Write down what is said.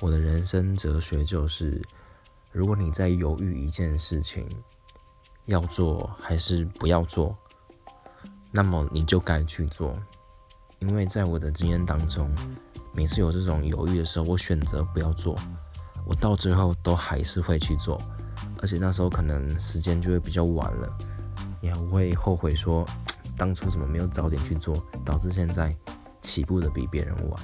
我的人生哲学就是如果你在犹豫一件事情要做还是不要做那么你就该去做。因为在我的经验当中每次有这种犹豫的时候我选择不要做我到最后都还是会去做而且那时候可能时间就会比较晚了你还会后悔说当初怎么没有早点去做导致现在起步的比别人晚。